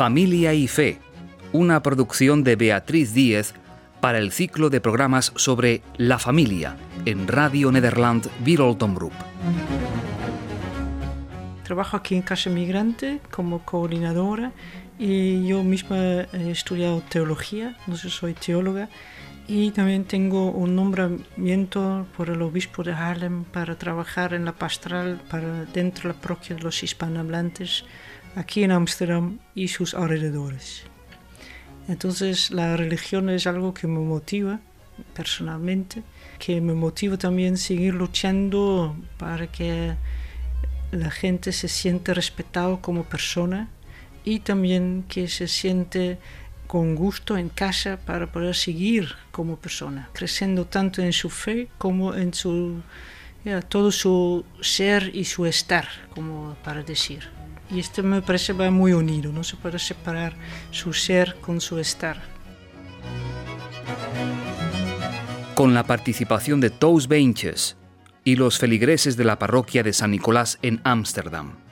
Familia y Fe, una producción de Beatriz Díez para el ciclo de programas sobre la familia en Radio Nederland Group. Trabajo aquí en Casa Migrante como coordinadora y yo misma he estudiado teología, sé, soy teóloga y también tengo un nombramiento por el obispo de Harlem para trabajar en la pastoral para dentro de la parroquia de los hispanohablantes aquí en Ámsterdam y sus alrededores. Entonces la religión es algo que me motiva personalmente, que me motiva también seguir luchando para que la gente se siente respetado como persona y también que se siente con gusto en casa para poder seguir como persona, creciendo tanto en su fe como en su, todo su ser y su estar, como para decir. Y esto me parece va muy unido, no se puede separar su ser con su estar. Con la participación de Toos Benches y los feligreses de la parroquia de San Nicolás en Ámsterdam.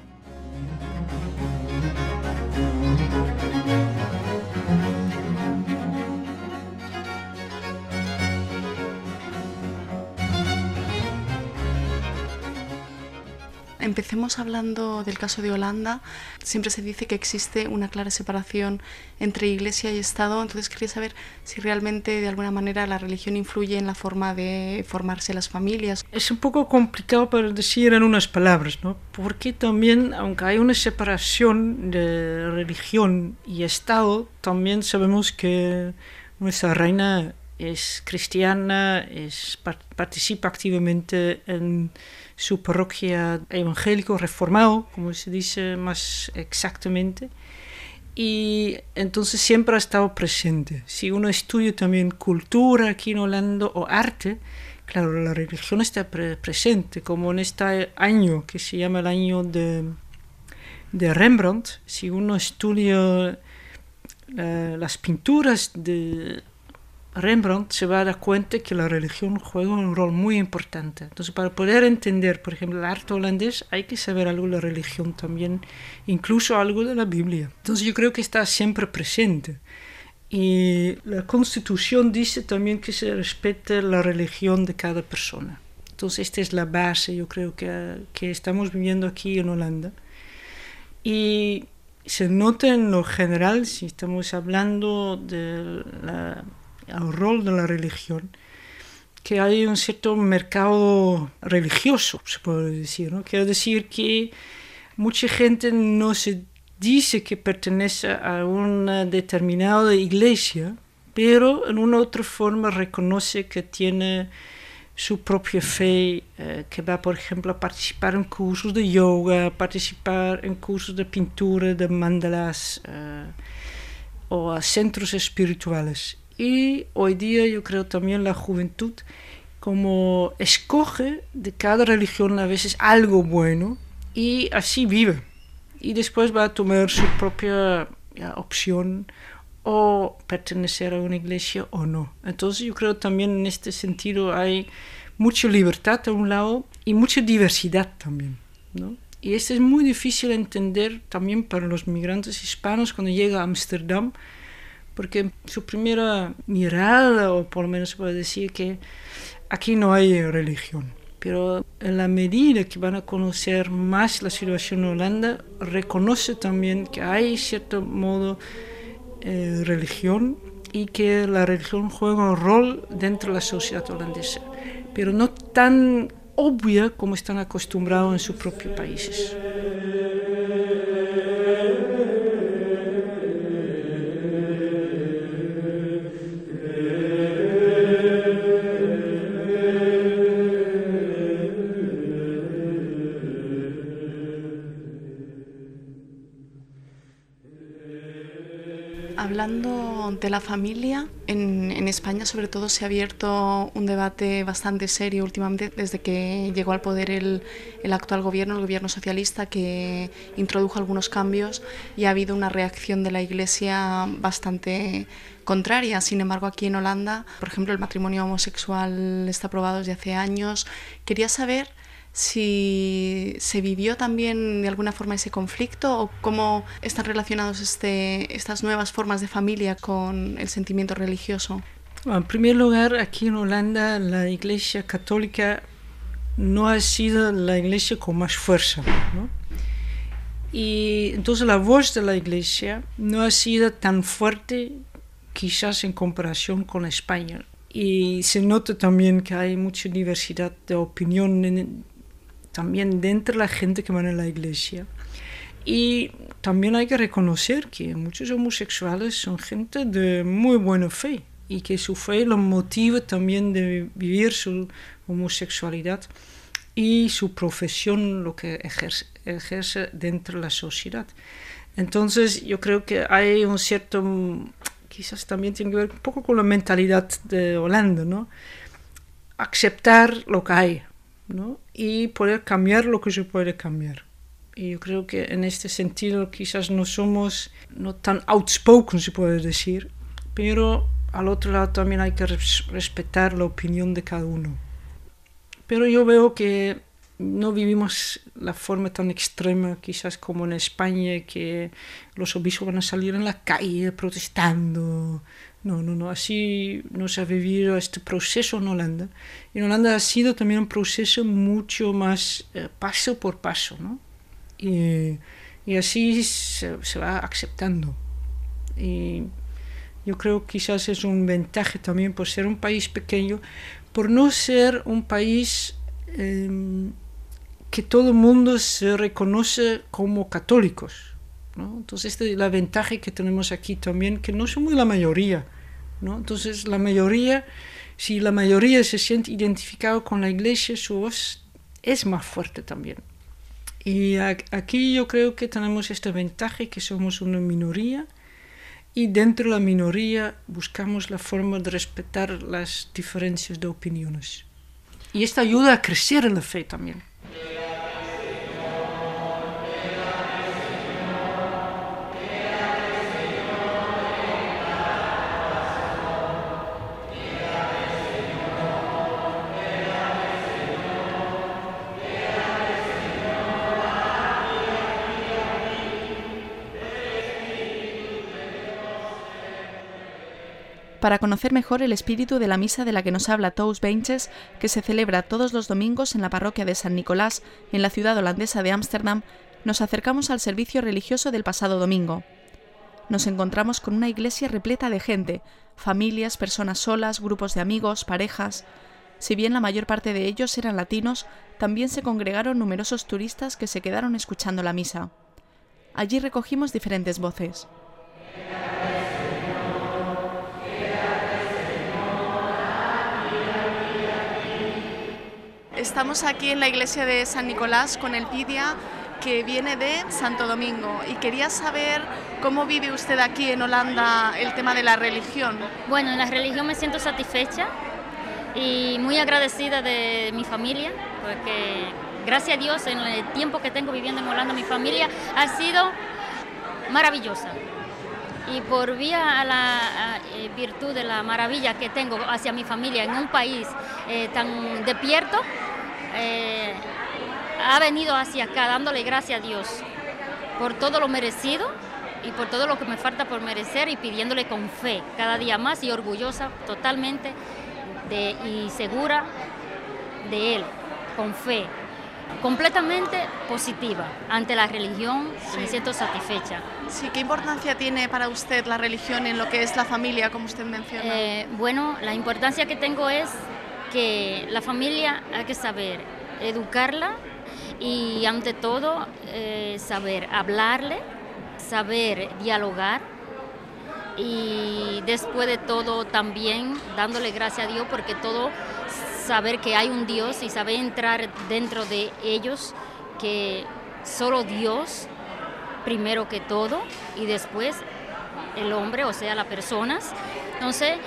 Empecemos hablando del caso de Holanda. Siempre se dice que existe una clara separación entre Iglesia y Estado, entonces quería saber si realmente de alguna manera la religión influye en la forma de formarse las familias. Es un poco complicado para decir en unas palabras, ¿no? Porque también, aunque hay una separación de religión y Estado, también sabemos que nuestra reina es cristiana, es, participa activamente en su parroquia evangélico reformado, como se dice más exactamente, y entonces siempre ha estado presente. Si uno estudia también cultura aquí en Holanda o arte, claro, la religión está presente, como en este año que se llama el año de, de Rembrandt, si uno estudia eh, las pinturas de Rembrandt se va a dar cuenta que la religión juega un rol muy importante. Entonces, para poder entender, por ejemplo, el arte holandés, hay que saber algo de la religión también, incluso algo de la Biblia. Entonces, yo creo que está siempre presente. Y la Constitución dice también que se respete la religión de cada persona. Entonces, esta es la base, yo creo, que, que estamos viviendo aquí en Holanda. Y se nota en lo general, si estamos hablando de la al rol de la religión, que hay un cierto mercado religioso, se puede decir. Quiero decir que mucha gente no se dice que pertenece a una determinada iglesia, pero en una otra forma reconoce que tiene su propia fe, eh, que va, por ejemplo, a participar en cursos de yoga, participar en cursos de pintura, de mandalas eh, o a centros espirituales. Y hoy día yo creo también la juventud como escoge de cada religión a veces algo bueno y así vive. Y después va a tomar su propia opción o pertenecer a una iglesia o no. Entonces yo creo también en este sentido hay mucha libertad a un lado y mucha diversidad también. ¿no? Y esto es muy difícil de entender también para los migrantes hispanos cuando llega a Ámsterdam porque su primera mirada, o por lo menos se puede decir que aquí no hay religión. pero en la medida que van a conocer más la situación en Holanda, reconoce también que hay cierto modo eh, religión y que la religión juega un rol dentro de la sociedad holandesa, pero no tan obvia como están acostumbrados en sus propios países. Hablando de la familia, en, España sobre todo se ha abierto un debate bastante serio últimamente desde que llegó al poder el, el, actual gobierno, el gobierno socialista, que introdujo algunos cambios y ha habido una reacción de la Iglesia bastante contraria. Sin embargo, aquí en Holanda, por ejemplo, el matrimonio homosexual está aprobado desde hace años. Quería saber si se vivió también de alguna forma ese conflicto o cómo están relacionados este, estas nuevas formas de familia con el sentimiento religioso. En primer lugar, aquí en Holanda la Iglesia Católica no ha sido la Iglesia con más fuerza. ¿no? Y entonces la voz de la Iglesia no ha sido tan fuerte quizás en comparación con España. Y se nota también que hay mucha diversidad de opinión en, también dentro de la gente que va a la iglesia. Y también hay que reconocer que muchos homosexuales son gente de muy buena fe y que su fe los motiva también de vivir su homosexualidad y su profesión, lo que ejerce, ejerce dentro de la sociedad. Entonces yo creo que hay un cierto, quizás también tiene que ver un poco con la mentalidad de Holanda, ¿no? Aceptar lo que hay, ¿no? y poder cambiar lo que se puede cambiar. Y yo creo que en este sentido quizás no somos no tan outspoken, se puede decir, pero al otro lado también hay que respetar la opinión de cada uno. Pero yo veo que no vivimos la forma tan extrema quizás como en España, que los obispos van a salir en la calle protestando, no, no, no, así no se ha vivido este proceso en Holanda. En Holanda ha sido también un proceso mucho más eh, paso por paso, ¿no? Y, y así se, va aceptando. Y yo creo que quizás es un ventaja también por ser un país pequeño, por no ser un país eh, que todo el mundo se reconoce como católicos. Entonces, esta es la ventaja que tenemos aquí también, que no somos la mayoría. ¿No? Entonces, la mayoría, si la mayoría se siente identificado con la iglesia, su voz es más fuerte también. Y aquí yo creo que tenemos esta ventaja, que somos una minoría, y dentro de la minoría buscamos la forma de respetar las diferencias de opiniones. Y esto ayuda a crecer en la fe también. Para conocer mejor el espíritu de la misa de la que nos habla Tous Benches, que se celebra todos los domingos en la parroquia de San Nicolás, en la ciudad holandesa de Ámsterdam, nos acercamos al servicio religioso del pasado domingo. Nos encontramos con una iglesia repleta de gente, familias, personas solas, grupos de amigos, parejas. Si bien la mayor parte de ellos eran latinos, también se congregaron numerosos turistas que se quedaron escuchando la misa. Allí recogimos diferentes voces. Estamos aquí en la iglesia de San Nicolás con el Pidia que viene de Santo Domingo y quería saber cómo vive usted aquí en Holanda el tema de la religión. Bueno, en la religión me siento satisfecha y muy agradecida de mi familia, porque gracias a Dios en el tiempo que tengo viviendo en Holanda mi familia ha sido maravillosa. Y por vía a la eh, virtud de la maravilla que tengo hacia mi familia en un país eh, tan despierto, eh, ha venido hacia acá dándole gracias a Dios por todo lo merecido y por todo lo que me falta por merecer y pidiéndole con fe cada día más y orgullosa totalmente de, y segura de Él. con fe, completamente positiva ante la religión, me siento satisfecha. Sí, ¿qué importancia tiene para usted la religión en lo que es la familia, como usted menciona? Eh, bueno, la importancia que tengo es que la familia hay que saber educarla y ante todo eh, saber hablarle, saber dialogar y después de todo también dándole gracias a Dios porque todo saber que hay un Dios y saber entrar dentro de ellos que solo Dios primero que todo y después el hombre, o sea, las personas. Entonces,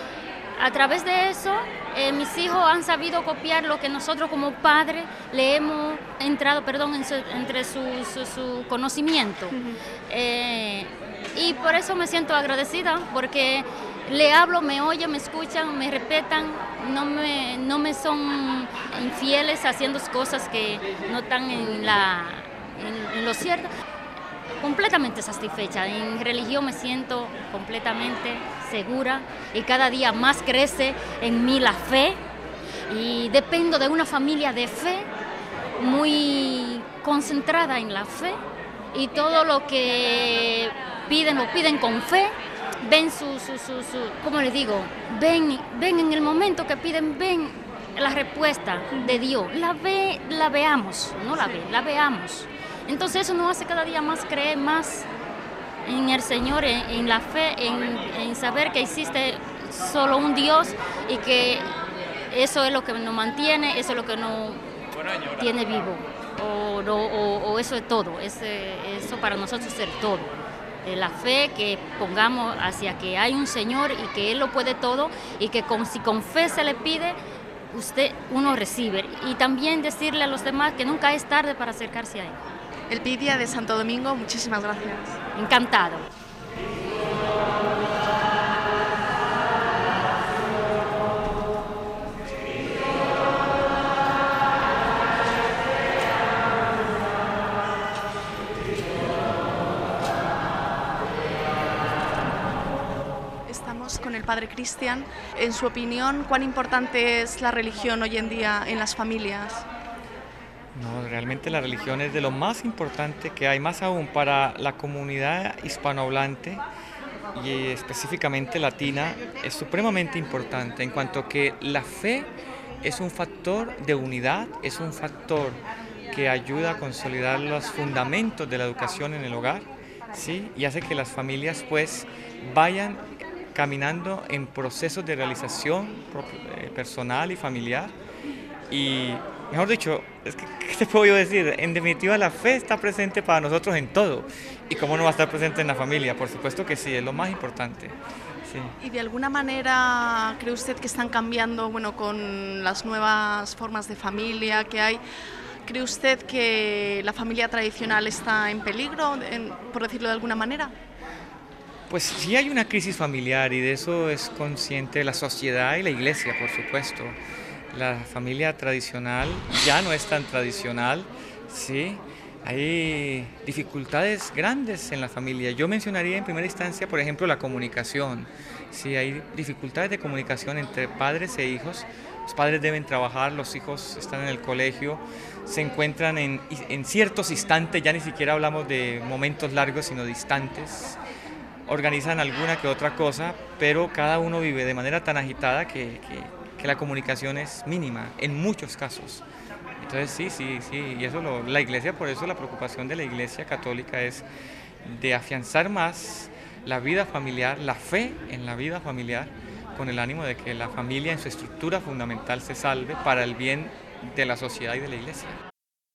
a través de eso, eh, mis hijos han sabido copiar lo que nosotros como padres le hemos entrado, perdón, entre su, su, conocimiento. Eh, y por eso me siento agradecida, porque le hablo, me oyen, me escuchan, me respetan, no me, no me son infieles haciendo cosas que no están en, la, en lo cierto completamente satisfecha. En religión me siento completamente segura y cada día más crece en mí la fe y dependo de una familia de fe muy concentrada en la fe y todo lo que piden lo piden con fe ven su, su, su, su ¿cómo les digo? Ven, ven en el momento que piden, ven la respuesta de Dios. La ve, la veamos, no la ve, la veamos. Entonces eso nos hace cada día más creer más en el Señor, en, la fe, en, saber que existe solo un Dios y que eso es lo que nos mantiene, eso es lo que nos tiene vivo. O, eso es todo, eso para nosotros es todo. Eh, la fe que pongamos hacia que hay un Señor y que Él lo puede todo y que con, si con fe se le pide, usted uno recibe. Y también decirle a los demás que nunca es tarde para acercarse a Él. El Pidia de Santo Domingo, muchísimas gracias. Encantado. Estamos con el Padre Cristian. En su opinión, ¿cuán importante es la religión hoy en día en las familias? Realmente la religión es de lo más importante que hay, más aún para la comunidad hispanohablante y específicamente latina, es supremamente importante en cuanto que la fe es un factor de unidad, es un factor que ayuda a consolidar los fundamentos de la educación en el hogar, ¿sí? y hace que las familias pues vayan caminando en procesos de realización eh, personal y familiar y mejor dicho, es que, ¿qué te puedo yo decir? En definitiva, la fe está presente para nosotros en todo. ¿Y cómo no va a estar presente en la familia? Por supuesto que sí, es lo más importante. ¿Y de alguna manera cree usted que están cambiando, bueno, con las nuevas formas de familia que hay? ¿Cree usted que la familia tradicional está en peligro, por decirlo de alguna manera? Pues sí hay una crisis familiar y de eso es consciente la sociedad y la iglesia, por supuesto la familia tradicional ya no es tan tradicional, ¿sí? Hay dificultades grandes en la familia. Yo mencionaría en primera instancia, por ejemplo, la comunicación. Sí, hay dificultades de comunicación entre padres e hijos. Los padres deben trabajar, los hijos están en el colegio, se encuentran en, en ciertos instantes, ya ni siquiera hablamos de momentos largos, sino distantes. Organizan alguna que otra cosa, pero cada uno vive de manera tan agitada que que la comunicación es mínima en muchos casos. Entonces sí, sí, sí, y eso lo, la iglesia, por eso la preocupación de la iglesia católica es de afianzar más la vida familiar, la fe en la vida familiar, con el ánimo de que la familia en su estructura fundamental se salve para el bien de la sociedad y de la iglesia.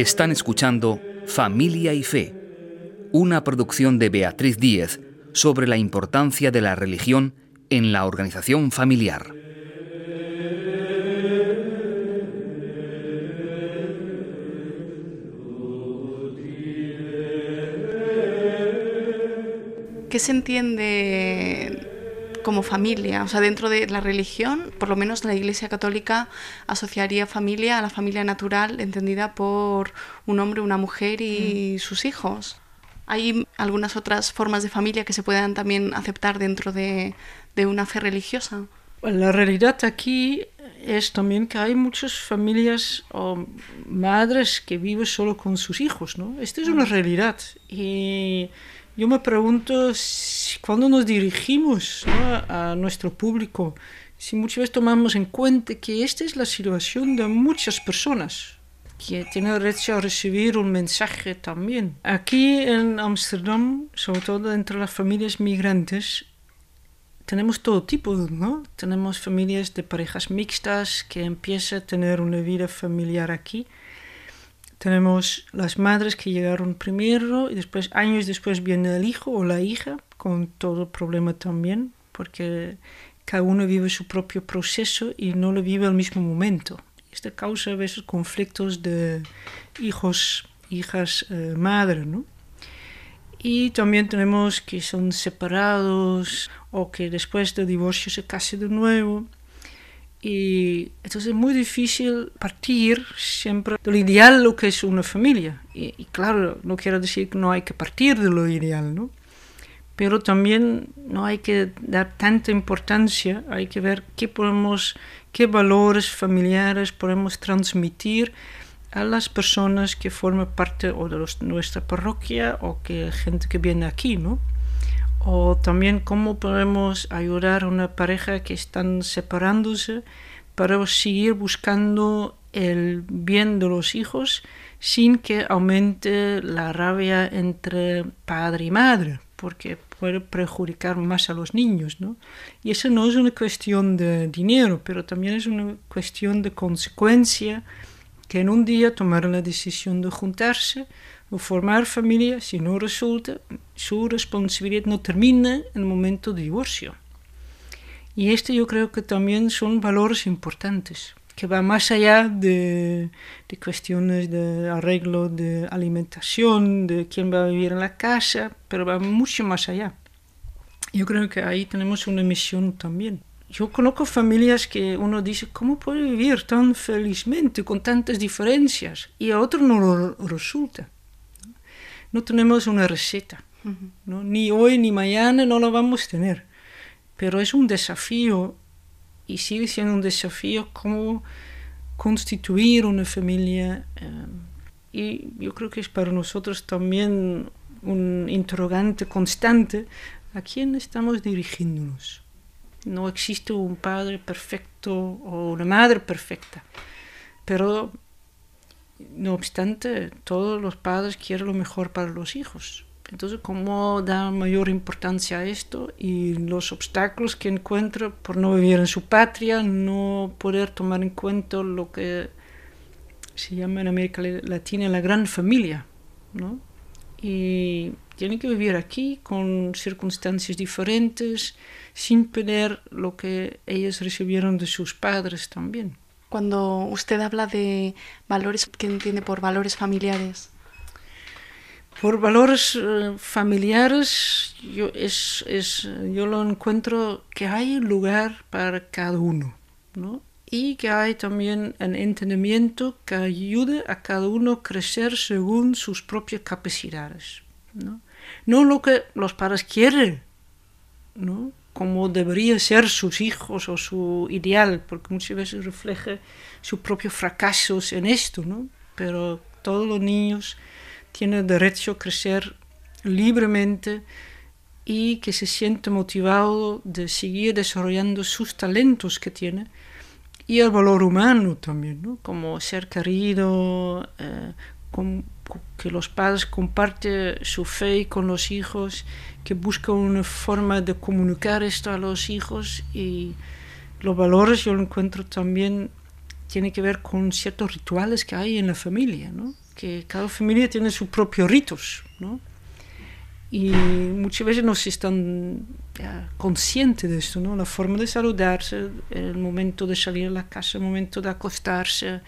Están escuchando Familia y Fe, una producción de Beatriz Díez sobre la importancia de la religión en la organización familiar. ¿Qué se entiende como familia. O sea, dentro de la religión, por lo menos la Iglesia Católica asociaría familia a la familia natural entendida por un hombre, una mujer y mm. sus hijos. ¿Hay algunas otras formas de familia que se puedan también aceptar dentro de, de una fe religiosa? La realidad aquí es también que hay muchas familias o madres que viven solo con sus hijos, ¿no? Esta es una realidad y yo me pregunto si, cuando nos dirigimos a nuestro público, si muchas veces tomamos en cuenta que esta es la situación de muchas personas que tienen derecho a recibir un mensaje también. Aquí en Ámsterdam, sobre todo entre las familias migrantes, tenemos todo tipo, ¿no? Tenemos familias de parejas mixtas que empiezan a tener una vida familiar aquí tenemos las madres que llegaron primero y después, años después, viene el hijo o la hija con todo problema también, porque cada uno vive su propio proceso y no lo vive al mismo momento. Esto causa a veces conflictos de hijos, hijas, eh, madre, ¿no? Y también tenemos que son separados o que después del divorcio se casan de nuevo. Y entonces es muy difícil partir siempre del ideal lo que es una familia. Y, claro, no quiero decir que no hay que partir de lo ideal, ¿no? Pero también no hay que dar tanta importancia, hay que ver qué podemos, qué valores familiares podemos transmitir a las personas que forman parte o de nuestra parroquia o que gente que viene aquí, ¿no? O también cómo podemos ayudar a una pareja que están separándose para seguir buscando el bien de los hijos sin que aumente la rabia entre padre y madre, porque puede perjudicar más a los niños, ¿no? Y eso no es una cuestión de dinero, pero también es una cuestión de consecuencia que en un día tomaron la decisión de juntarse formar familia, si no resulta, su responsabilidad no termina en el momento de divorcio. Y este yo creo que también son valores importantes, que va más allá de, de cuestiones de arreglo de alimentación, de quién va a vivir en la casa, pero va mucho más allá. Yo creo que ahí tenemos una misión también. Yo conozco familias que uno dice, ¿cómo puede vivir tan felizmente con tantas diferencias? Y a otro no resulta no tenemos una receta. ¿no? Ni hoy ni mañana no la vamos a tener. Pero es un desafío y sigue siendo un desafío cómo constituir una familia. Eh, y yo creo que es para nosotros también un interrogante constante a quién estamos dirigiéndonos. No existe un padre perfecto o una madre perfecta, pero no obstante, todos los padres quieren lo mejor para los hijos. Entonces, ¿cómo da mayor importancia a esto y los obstáculos que encuentra por no vivir en su patria, no poder tomar en cuenta lo que se llama en América Latina la gran familia, ¿no? Y tienen que vivir aquí con circunstancias diferentes, sin perder lo que ellos recibieron de sus padres también cuando usted habla de valores, ¿qué entiende por valores familiares? Por valores eh, familiares, yo, es, es, yo lo encuentro que hay lugar para cada uno, ¿no? Y que hay también un entendimiento que ayude a cada uno a crecer según sus propias capacidades, ¿no? No lo que los padres quieren, ¿no? Como debería ser sus hijos o su ideal, porque muchas veces refleja sus propios fracasos en esto, ¿no? Pero todos los niños tiene derecho a crecer libremente y que se siente motivado de seguir desarrollando sus talentos que tiene y el valor humano también, ¿no? como ser querido, eh, que los padres comparten su fe con los hijos, que buscan una forma de comunicar esto a los hijos y los valores yo lo encuentro también tiene que ver con ciertos rituales que hay en la familia, ¿no? que cada familia tiene sus propios ritos, ¿no? Y muchas veces no se están conscientes de esto, ¿no? La forma de saludarse, el momento de salir a la casa, el momento de acostarse,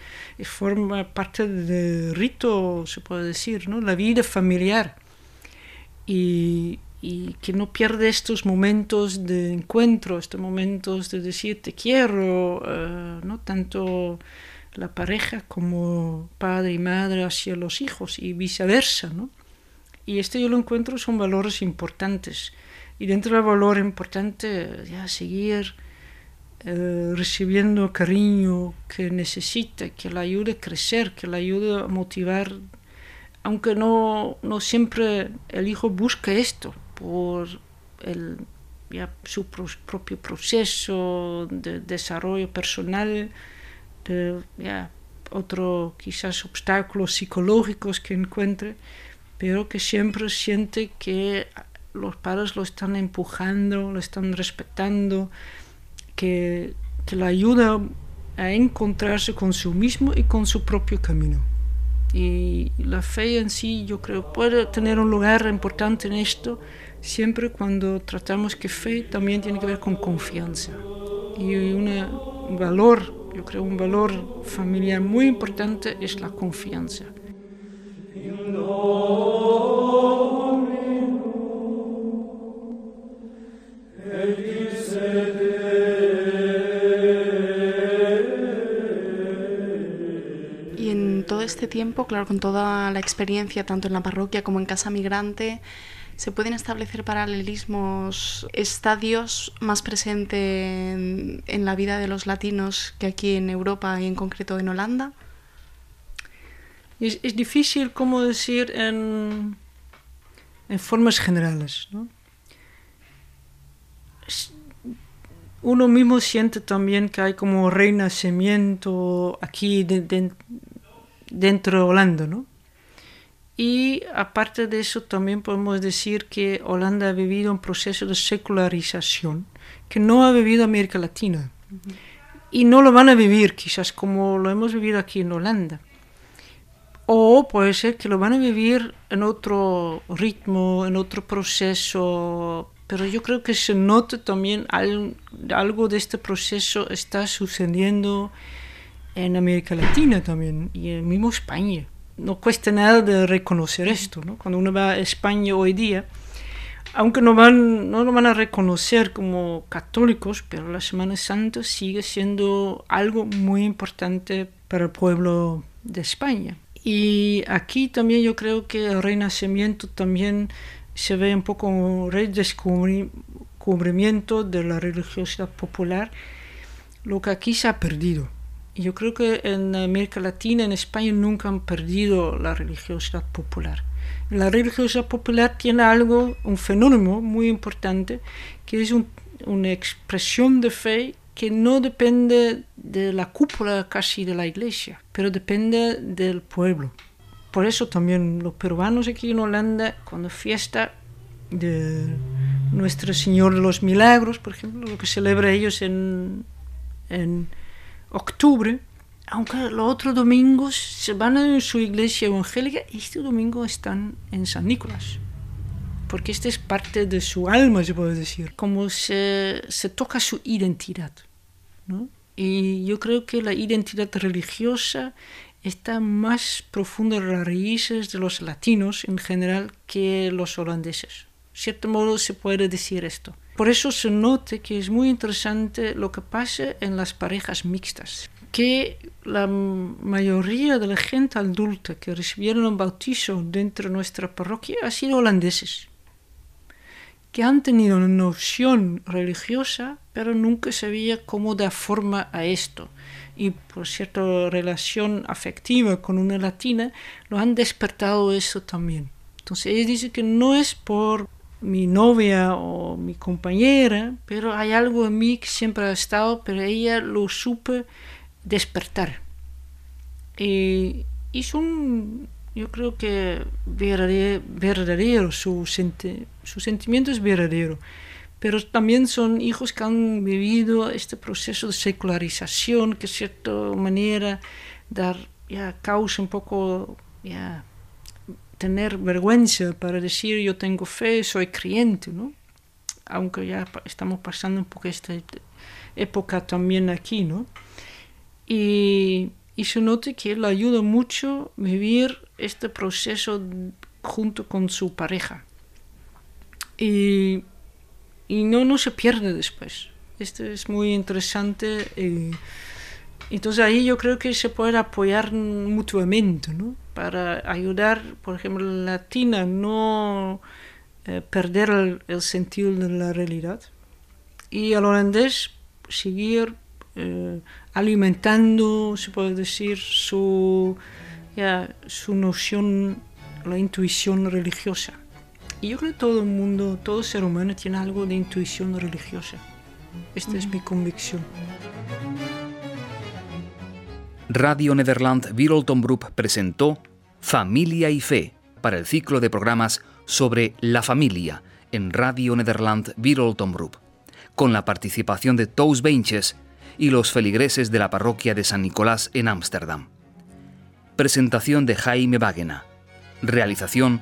forma parte del rito, se puede decir, ¿no? La vida familiar. Y, y que no pierde estos momentos de encuentro, estos momentos de decir te quiero, uh, ¿no? Tanto la pareja como padre y madre hacia los hijos y viceversa, ¿no? Y esto yo lo encuentro son valores importantes. Y dentro del valor importante, ya seguir eh, recibiendo cariño que necesita, que le ayude a crecer, que le ayude a motivar, aunque no, no siempre el hijo busca esto por el, ya, su propio proceso de desarrollo personal, de ya, otro quizás obstáculos psicológicos que encuentre, pero que siempre siente que los padres lo están empujando, lo están respetando, que, que le ayuda a encontrarse con su mismo y con su propio camino. Y la fe en sí, yo creo, puede tener un lugar importante en esto, siempre cuando tratamos que fe también tiene que ver con confianza. Y un valor yo creo un valor familiar muy importante es la confianza. Tiempo, claro, con toda la experiencia, tanto en la parroquia como en Casa Migrante, ¿Se pueden establecer paralelismos, estadios más presentes en, la vida de los latinos que aquí en Europa y en concreto en Holanda? Es, difícil, como decir, en, en formas generales. Uno mismo siente también que hay como renacimiento aquí dentro de Holanda, ¿no? Y aparte de eso, también podemos decir que Holanda ha vivido un proceso de secularización que no ha vivido América Latina. Y no lo van a vivir quizás como lo hemos vivido aquí en Holanda. O puede ser que lo van a vivir en otro ritmo, en otro proceso, pero yo creo que se nota también algo de este proceso está sucediendo en América Latina también y en mismo España no cuesta nada de reconocer esto, ¿no? Cuando uno va a España hoy día, aunque no, van, no lo van a reconocer como católicos, pero la Semana Santa sigue siendo algo muy importante para el pueblo de España. Y aquí también yo creo que el renacimiento también se ve un poco un redescubrimiento de la religiosidad popular, lo que aquí se ha perdido. Yo creo que en América Latina, en España, nunca han perdido la religiosidad popular. La religiosidad popular tiene algo, un fenómeno muy importante, que es una expresión de fe que no depende de la cúpula casi de la iglesia, pero depende del pueblo. Por eso también los peruanos aquí en Holanda, cuando fiesta de Nuestro Señor de los Milagros, por ejemplo, lo que celebra ellos en, en octubre, aunque los otros domingos se van a su iglesia evangélica, este domingo están en San Nicolás. Porque este es parte de su alma, se puede decir, como se, se toca su identidad. ¿no? Y yo creo que la identidad religiosa está más profunda en las raíces de los latinos en general que los holandeses. De cierto modo se puede decir esto. Por eso se nota que es muy interesante lo que pasa en las parejas mixtas, que la mayoría de la gente adulta que recibieron un bautizo dentro de nuestra parroquia ha sido holandeses, que han tenido una noción religiosa, pero nunca sabía cómo dar forma a esto. Y por cierta relación afectiva con una latina, lo han despertado eso también. Entonces ella dice que no es por mi novia o mi compañera, pero hay algo en mí que siempre ha estado, pero ella lo supe despertar. Y es un, yo creo que verdadero, verdadero su, su sentimiento es verdadero, pero también son hijos que han vivido este proceso de secularización que de cierta manera dar, ya, causa un poco ya, tener vergüenza para decir yo tengo fe, soy creyente, ¿no? Aunque ya estamos pasando un poco esta época también aquí, ¿no? Y, y se nota que le ayuda mucho vivir este proceso junto con su pareja. Y, y no, no se pierde después. Esto es muy interesante. Y, entonces ahí yo creo que se puede apoyar mutuamente, ¿no? Para ayudar, por ejemplo, a la latina no eh, perder el, el, sentido de la realidad y al holandés seguir eh, alimentando, se puede decir, su, ya, su noción, la intuición religiosa. Y yo creo que todo el mundo, todo ser humano tiene algo de intuición religiosa. Esta es mi convicción. Radio Nederland Wiroltomroep presentó Familia y Fe para el ciclo de programas sobre la familia en Radio Nederland Wiroltomroep, con la participación de Toos Benches y los feligreses de la parroquia de San Nicolás en Ámsterdam. Presentación de Jaime Wagena. Realización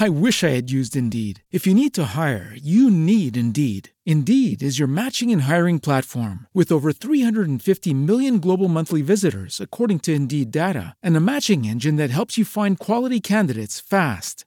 I wish I had used Indeed. If you need to hire, you need Indeed. Indeed is your matching and hiring platform with over 350 million global monthly visitors, according to Indeed data, and a matching engine that helps you find quality candidates fast.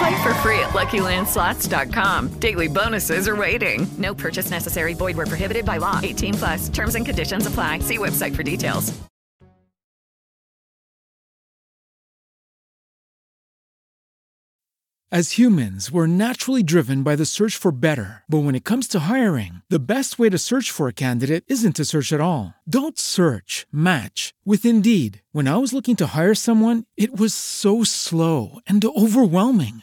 Play for free at LuckyLandSlots.com. Daily bonuses are waiting. No purchase necessary. Void where prohibited by law. 18 plus. Terms and conditions apply. See website for details. As humans, we're naturally driven by the search for better. But when it comes to hiring, the best way to search for a candidate isn't to search at all. Don't search, match with Indeed. When I was looking to hire someone, it was so slow and overwhelming.